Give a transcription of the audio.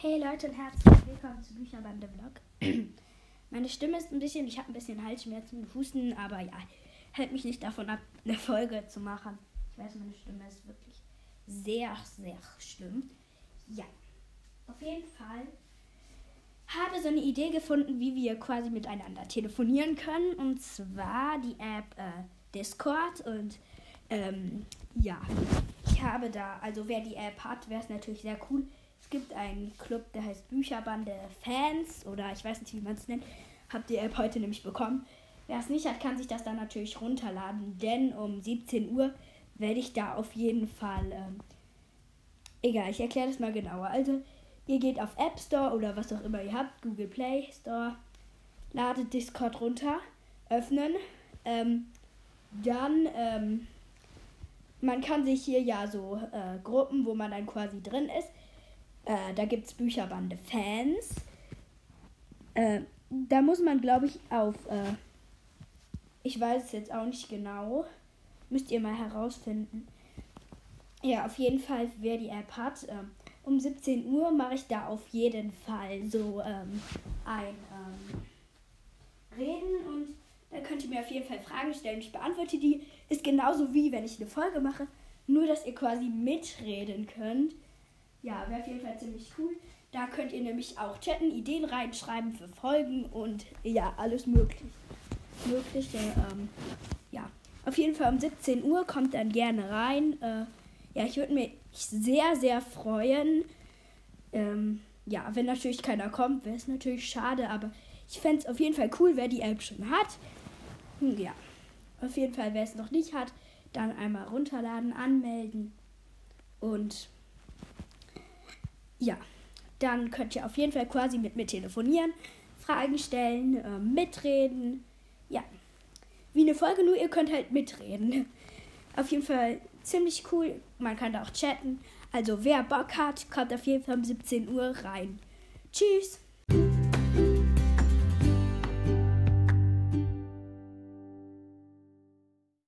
Hey Leute und herzlich willkommen zu Bücherbande Vlog. Meine Stimme ist ein bisschen, ich habe ein bisschen Halsschmerzen und Husten, aber ja, hält mich nicht davon ab, eine Folge zu machen. Ich weiß, meine Stimme ist wirklich sehr, sehr schlimm. Ja, auf jeden Fall habe so eine Idee gefunden, wie wir quasi miteinander telefonieren können. Und zwar die App äh, Discord. Und ähm, ja, ich habe da, also wer die App hat, wäre es natürlich sehr cool. Es gibt einen Club, der heißt Bücherbande Fans oder ich weiß nicht, wie man es nennt. Hab die App heute nämlich bekommen. Wer es nicht hat, kann sich das dann natürlich runterladen, denn um 17 Uhr werde ich da auf jeden Fall. Ähm, egal, ich erkläre das mal genauer. Also, ihr geht auf App Store oder was auch immer ihr habt, Google Play Store, ladet Discord runter, öffnen. Ähm, dann, ähm, man kann sich hier ja so äh, Gruppen, wo man dann quasi drin ist. Äh, da gibt es Bücherbande Fans. Äh, da muss man, glaube ich, auf. Äh, ich weiß es jetzt auch nicht genau. Müsst ihr mal herausfinden. Ja, auf jeden Fall, wer die App hat. Ähm, um 17 Uhr mache ich da auf jeden Fall so ähm, ein ähm, Reden und da könnt ihr mir auf jeden Fall Fragen stellen. Ich beantworte die. Ist genauso wie wenn ich eine Folge mache, nur dass ihr quasi mitreden könnt. Ja, wäre auf jeden Fall ziemlich cool. Da könnt ihr nämlich auch chatten, Ideen reinschreiben für Folgen und ja, alles möglich. Mögliche. Ähm, ja, auf jeden Fall um 17 Uhr kommt dann gerne rein. Äh, ja, ich würde mich sehr, sehr freuen. Ähm, ja, wenn natürlich keiner kommt, wäre es natürlich schade, aber ich fände es auf jeden Fall cool, wer die App schon hat. Hm, ja, auf jeden Fall, wer es noch nicht hat, dann einmal runterladen, anmelden und ja, dann könnt ihr auf jeden Fall quasi mit mir telefonieren, Fragen stellen, äh, mitreden. Ja, wie eine Folge, nur ihr könnt halt mitreden. Auf jeden Fall ziemlich cool. Man kann da auch chatten. Also wer Bock hat, kommt auf jeden Fall um 17 Uhr rein. Tschüss.